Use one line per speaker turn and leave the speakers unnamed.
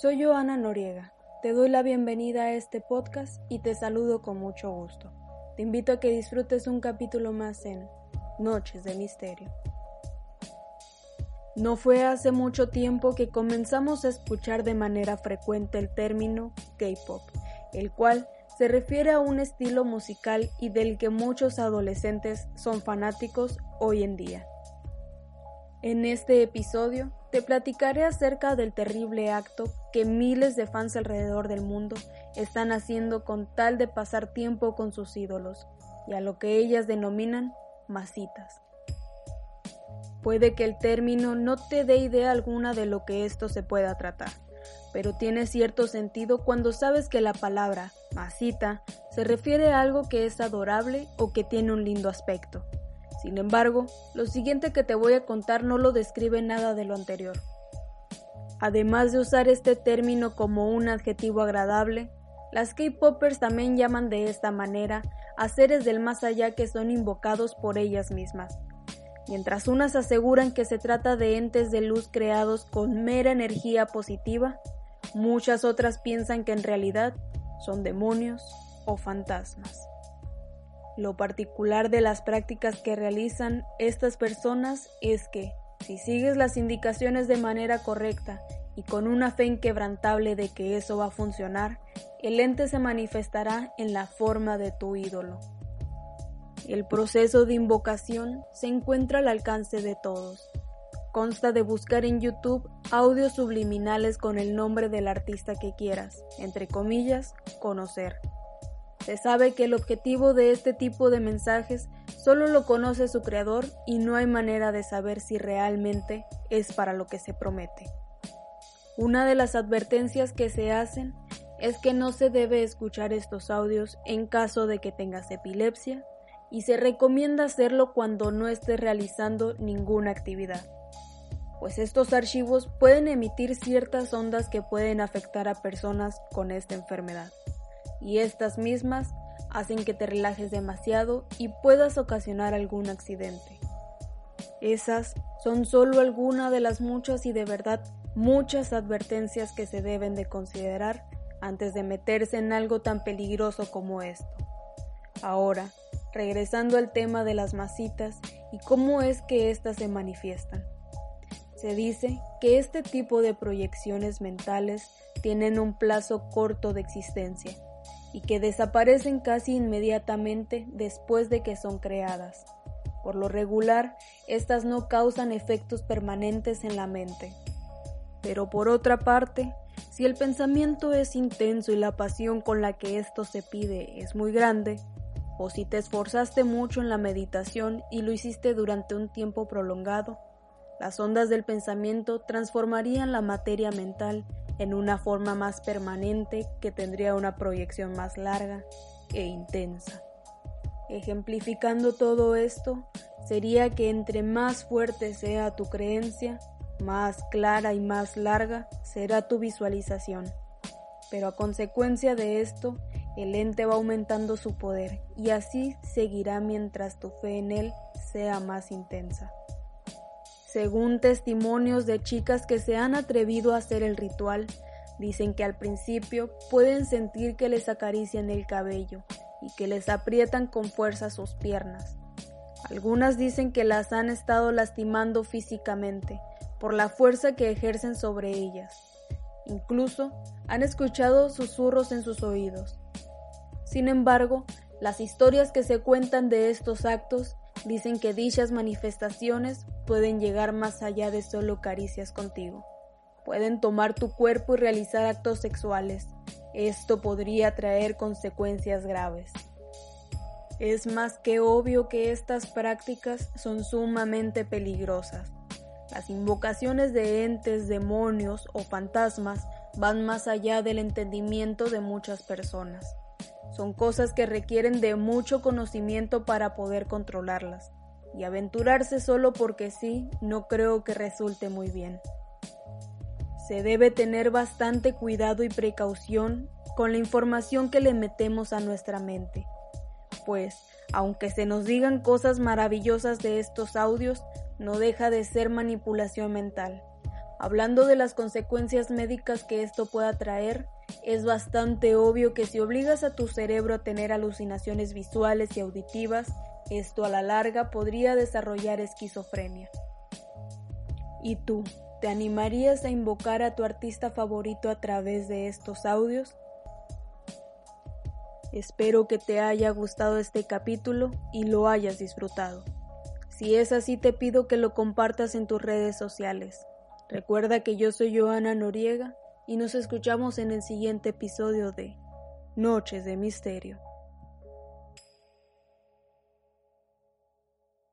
Soy Joana Noriega. Te doy la bienvenida a este podcast y te saludo con mucho gusto. Te invito a que disfrutes un capítulo más en Noches de Misterio. No fue hace mucho tiempo que comenzamos a escuchar de manera frecuente el término K-pop, el cual se refiere a un estilo musical y del que muchos adolescentes son fanáticos hoy en día. En este episodio te platicaré acerca del terrible acto que miles de fans alrededor del mundo están haciendo con tal de pasar tiempo con sus ídolos y a lo que ellas denominan masitas. Puede que el término no te dé idea alguna de lo que esto se pueda tratar, pero tiene cierto sentido cuando sabes que la palabra masita se refiere a algo que es adorable o que tiene un lindo aspecto. Sin embargo, lo siguiente que te voy a contar no lo describe nada de lo anterior. Además de usar este término como un adjetivo agradable, las K-Poppers también llaman de esta manera a seres del más allá que son invocados por ellas mismas, Mientras unas aseguran que se trata de entes de luz creados con mera energía positiva, muchas otras piensan que en realidad son demonios o fantasmas. Lo particular de las prácticas que realizan estas personas es que, si sigues las indicaciones de manera correcta y con una fe inquebrantable de que eso va a funcionar, el ente se manifestará en la forma de tu ídolo. El proceso de invocación se encuentra al alcance de todos. Consta de buscar en YouTube audios subliminales con el nombre del artista que quieras, entre comillas, conocer. Se sabe que el objetivo de este tipo de mensajes solo lo conoce su creador y no hay manera de saber si realmente es para lo que se promete. Una de las advertencias que se hacen es que no se debe escuchar estos audios en caso de que tengas epilepsia, y se recomienda hacerlo cuando no estés realizando ninguna actividad, pues estos archivos pueden emitir ciertas ondas que pueden afectar a personas con esta enfermedad, y estas mismas hacen que te relajes demasiado y puedas ocasionar algún accidente. Esas son solo algunas de las muchas y de verdad muchas advertencias que se deben de considerar antes de meterse en algo tan peligroso como esto. Ahora, regresando al tema de las masitas y cómo es que éstas se manifiestan. Se dice que este tipo de proyecciones mentales tienen un plazo corto de existencia y que desaparecen casi inmediatamente después de que son creadas. Por lo regular, estas no causan efectos permanentes en la mente. Pero por otra parte, si el pensamiento es intenso y la pasión con la que esto se pide es muy grande, o si te esforzaste mucho en la meditación y lo hiciste durante un tiempo prolongado, las ondas del pensamiento transformarían la materia mental en una forma más permanente que tendría una proyección más larga e intensa. Ejemplificando todo esto, sería que entre más fuerte sea tu creencia, más clara y más larga será tu visualización. Pero a consecuencia de esto, el ente va aumentando su poder y así seguirá mientras tu fe en él sea más intensa. Según testimonios de chicas que se han atrevido a hacer el ritual, dicen que al principio pueden sentir que les acarician el cabello y que les aprietan con fuerza sus piernas. Algunas dicen que las han estado lastimando físicamente por la fuerza que ejercen sobre ellas. Incluso han escuchado susurros en sus oídos. Sin embargo, las historias que se cuentan de estos actos dicen que dichas manifestaciones pueden llegar más allá de solo caricias contigo. Pueden tomar tu cuerpo y realizar actos sexuales. Esto podría traer consecuencias graves. Es más que obvio que estas prácticas son sumamente peligrosas. Las invocaciones de entes, demonios o fantasmas van más allá del entendimiento de muchas personas. Son cosas que requieren de mucho conocimiento para poder controlarlas, y aventurarse solo porque sí no creo que resulte muy bien. Se debe tener bastante cuidado y precaución con la información que le metemos a nuestra mente, pues, aunque se nos digan cosas maravillosas de estos audios, no deja de ser manipulación mental. Hablando de las consecuencias médicas que esto pueda traer, es bastante obvio que si obligas a tu cerebro a tener alucinaciones visuales y auditivas, esto a la larga podría desarrollar esquizofrenia. ¿Y tú? ¿Te animarías a invocar a tu artista favorito a través de estos audios? Espero que te haya gustado este capítulo y lo hayas disfrutado. Si es así, te pido que lo compartas en tus redes sociales. Recuerda que yo soy Joana Noriega y nos escuchamos en el siguiente episodio de Noches de Misterio.